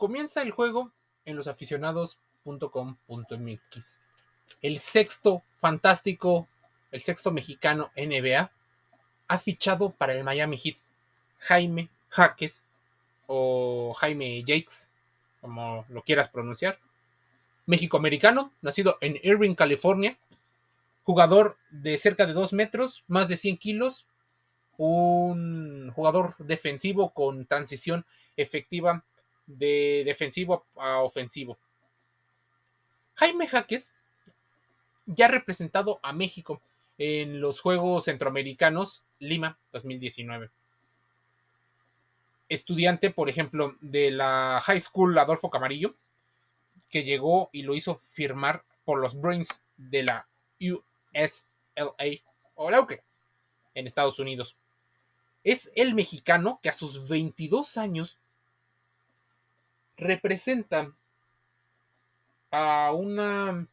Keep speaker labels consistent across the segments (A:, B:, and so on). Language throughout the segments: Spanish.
A: comienza el juego en losaficionados.com.mx. El sexto fantástico, el sexto mexicano NBA ha fichado para el Miami Heat. Jaime Jaques o Jaime Jakes, como lo quieras pronunciar. México-americano, nacido en Irving, California. Jugador de cerca de 2 metros, más de 100 kilos. Un jugador defensivo con transición efectiva de defensivo a ofensivo. Jaime Jaques ya ha representado a México en los Juegos Centroamericanos Lima 2019. Estudiante, por ejemplo, de la High School Adolfo Camarillo, que llegó y lo hizo firmar por los Brains de la USLA o la en Estados Unidos. Es el mexicano que a sus 22 años representa a una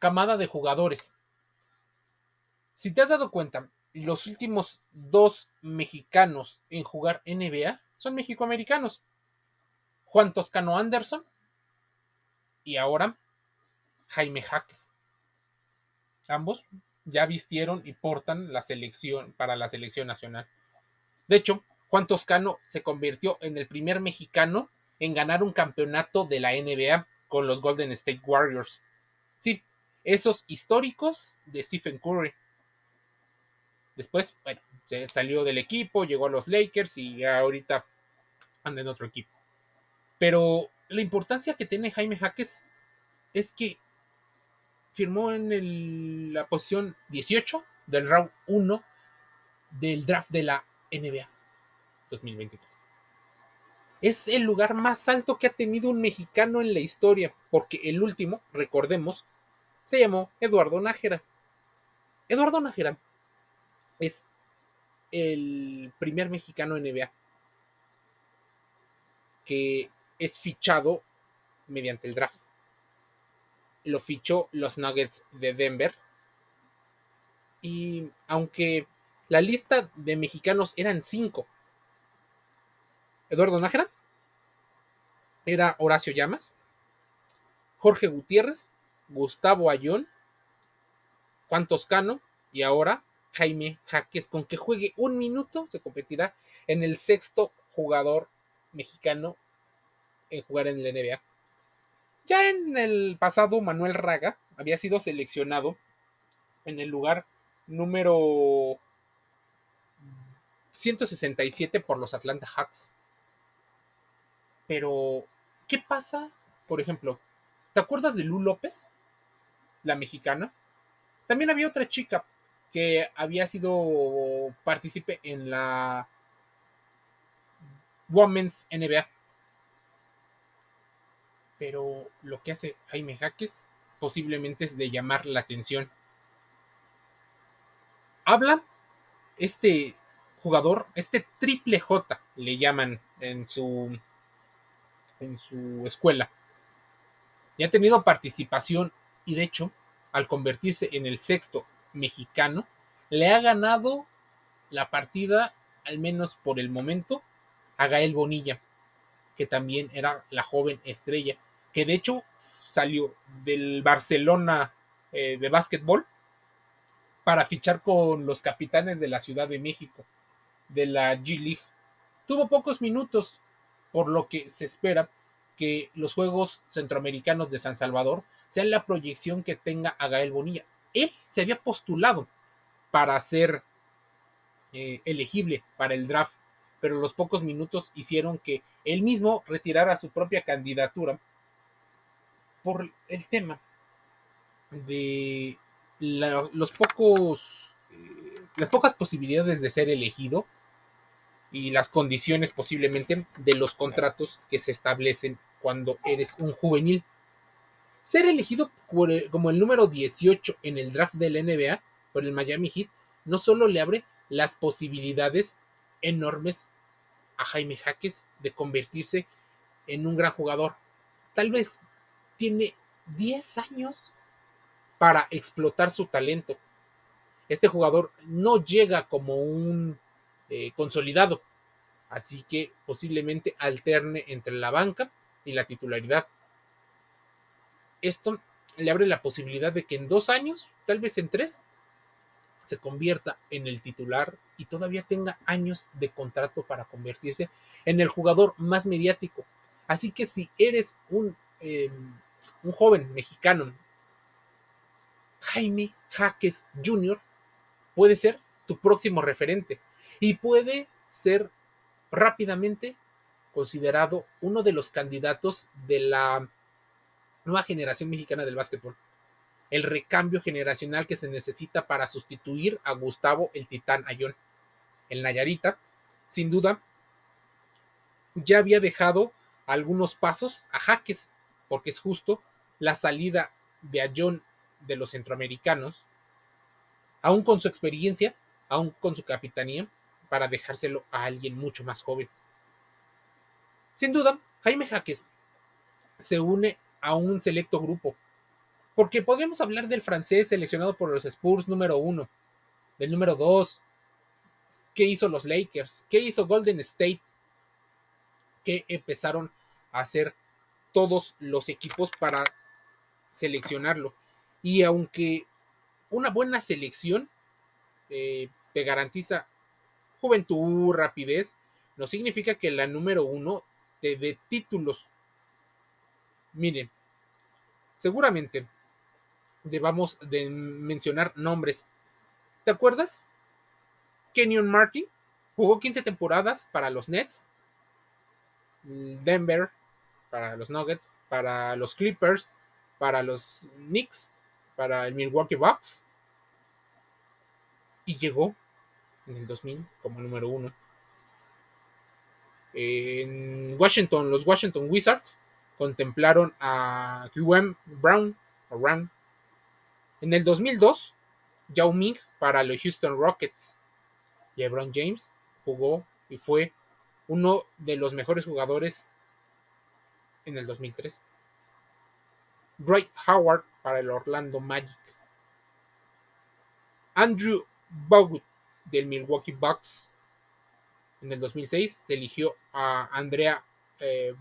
A: camada de jugadores. Si te has dado cuenta, los últimos dos mexicanos en jugar NBA son mexicoamericanos. Juan Toscano Anderson y ahora Jaime Jaques. Ambos ya vistieron y portan la selección para la selección nacional. De hecho, Juan Toscano se convirtió en el primer mexicano en ganar un campeonato de la NBA con los Golden State Warriors. Sí, esos históricos de Stephen Curry. Después, bueno, salió del equipo, llegó a los Lakers y ahorita anda en otro equipo. Pero la importancia que tiene Jaime Jaques es que firmó en la posición 18 del round 1 del draft de la NBA 2023 es el lugar más alto que ha tenido un mexicano en la historia, porque el último, recordemos, se llamó Eduardo Nájera. Eduardo Nájera es el primer mexicano NBA que es fichado mediante el draft. Lo fichó los Nuggets de Denver. Y aunque la lista de mexicanos eran cinco, Eduardo Nájera, era Horacio Llamas, Jorge Gutiérrez, Gustavo Ayón, Juan Toscano y ahora Jaime Jaques. Con que juegue un minuto se convertirá en el sexto jugador mexicano en jugar en la NBA. Ya en el pasado, Manuel Raga había sido seleccionado en el lugar número 167 por los Atlanta Hawks. Pero, ¿qué pasa? Por ejemplo, ¿te acuerdas de Lu López? La mexicana. También había otra chica que había sido partícipe en la Women's NBA. Pero lo que hace Jaime Jaques posiblemente es de llamar la atención. Habla este jugador, este triple J le llaman en su en su escuela. Y ha tenido participación y de hecho, al convertirse en el sexto mexicano, le ha ganado la partida, al menos por el momento, a Gael Bonilla, que también era la joven estrella, que de hecho salió del Barcelona eh, de básquetbol para fichar con los capitanes de la Ciudad de México, de la G League. Tuvo pocos minutos, por lo que se espera que los Juegos Centroamericanos de San Salvador sean la proyección que tenga a Gael Bonilla. Él se había postulado para ser eh, elegible para el draft, pero los pocos minutos hicieron que él mismo retirara su propia candidatura por el tema de los pocos eh, las pocas posibilidades de ser elegido y las condiciones posiblemente de los contratos que se establecen cuando eres un juvenil. Ser elegido como el número 18 en el draft del NBA por el Miami Heat no solo le abre las posibilidades enormes a Jaime Jaques de convertirse en un gran jugador. Tal vez tiene 10 años para explotar su talento. Este jugador no llega como un eh, consolidado, así que posiblemente alterne entre la banca y la titularidad. Esto le abre la posibilidad de que en dos años, tal vez en tres, se convierta en el titular y todavía tenga años de contrato para convertirse en el jugador más mediático. Así que si eres un, em, un joven mexicano, Jaime Jaques Jr. puede ser tu próximo referente y puede ser rápidamente considerado uno de los candidatos de la nueva generación mexicana del básquetbol el recambio generacional que se necesita para sustituir a Gustavo el Titán Ayón. El Nayarita, sin duda, ya había dejado algunos pasos a Jaques, porque es justo la salida de Ayón de los centroamericanos, aún con su experiencia, aún con su capitanía, para dejárselo a alguien mucho más joven. Sin duda, Jaime Jaques se une a un selecto grupo porque podríamos hablar del francés seleccionado por los Spurs número uno, del número dos, qué hizo los Lakers, qué hizo Golden State, qué empezaron a hacer todos los equipos para seleccionarlo. Y aunque una buena selección eh, te garantiza juventud, rapidez, no significa que la número uno te dé títulos. Miren, seguramente debamos de mencionar nombres. ¿Te acuerdas? Kenyon Martin jugó 15 temporadas para los Nets, Denver, para los Nuggets, para los Clippers, para los Knicks, para el Milwaukee Bucks. Y llegó en el 2000 como número uno. En Washington, los Washington Wizards contemplaron a QM Brown, o Brown en el 2002, Yao Ming para los Houston Rockets. LeBron James jugó y fue uno de los mejores jugadores en el 2003. Dwight Howard para el Orlando Magic. Andrew Bogut del Milwaukee Bucks. En el 2006 se eligió a Andrea eh,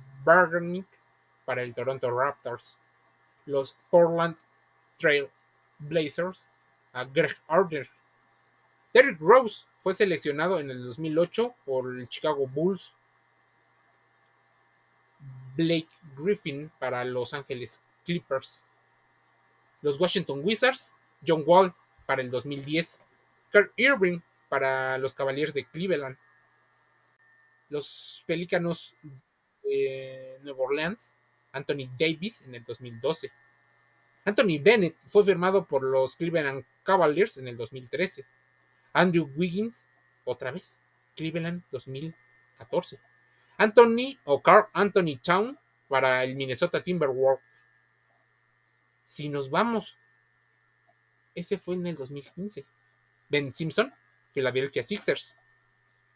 A: para el Toronto Raptors. Los Portland Trail Blazers a Greg Arder. Derrick Rose fue seleccionado en el 2008 por el Chicago Bulls. Blake Griffin para Los Angeles Clippers. Los Washington Wizards, John Wall para el 2010. Kirk Irving para los Cavaliers de Cleveland. Los Pelícanos de Nueva Orleans, Anthony Davis en el 2012. Anthony Bennett fue firmado por los Cleveland Cavaliers en el 2013. Andrew Wiggins, otra vez, Cleveland 2014. Anthony o Carl Anthony Town para el Minnesota Timberwolves. Si nos vamos, ese fue en el 2015. Ben Simpson, Philadelphia Sixers.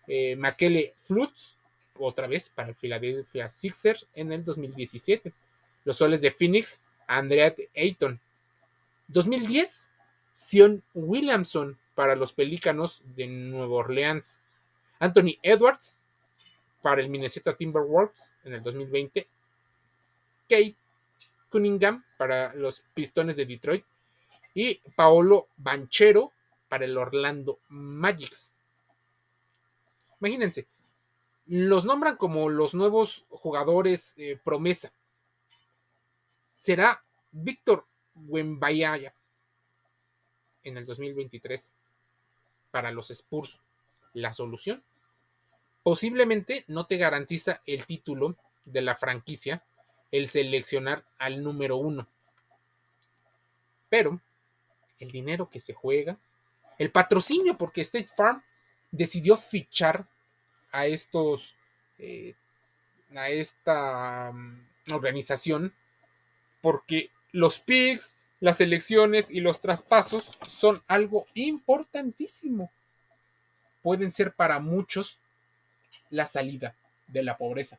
A: Eh, Makele otra vez para el Philadelphia Sixers en el 2017. Los Soles de Phoenix Andrea Ayton. 2010, Sion Williamson para los Pelícanos de Nueva Orleans. Anthony Edwards para el Minnesota Timberwolves en el 2020. Kate Cunningham para los Pistones de Detroit. Y Paolo Banchero para el Orlando Magics. Imagínense, los nombran como los nuevos jugadores eh, promesa será Víctor Wembayaya en el 2023 para los Spurs. La solución posiblemente no te garantiza el título de la franquicia el seleccionar al número uno. Pero el dinero que se juega, el patrocinio, porque State Farm decidió fichar a estos, eh, a esta mm, organización porque los picks, las elecciones y los traspasos son algo importantísimo. Pueden ser para muchos la salida de la pobreza,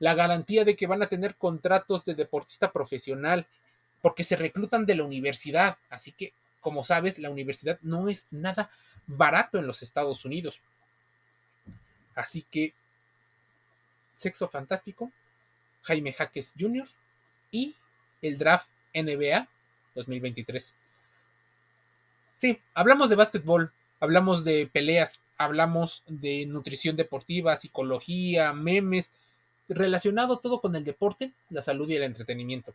A: la garantía de que van a tener contratos de deportista profesional, porque se reclutan de la universidad. Así que, como sabes, la universidad no es nada barato en los Estados Unidos. Así que, sexo fantástico, Jaime Jaques Jr. y el draft NBA 2023. Sí, hablamos de básquetbol, hablamos de peleas, hablamos de nutrición deportiva, psicología, memes, relacionado todo con el deporte, la salud y el entretenimiento.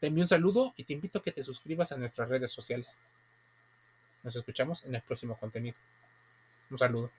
A: Te envío un saludo y te invito a que te suscribas a nuestras redes sociales. Nos escuchamos en el próximo contenido. Un saludo.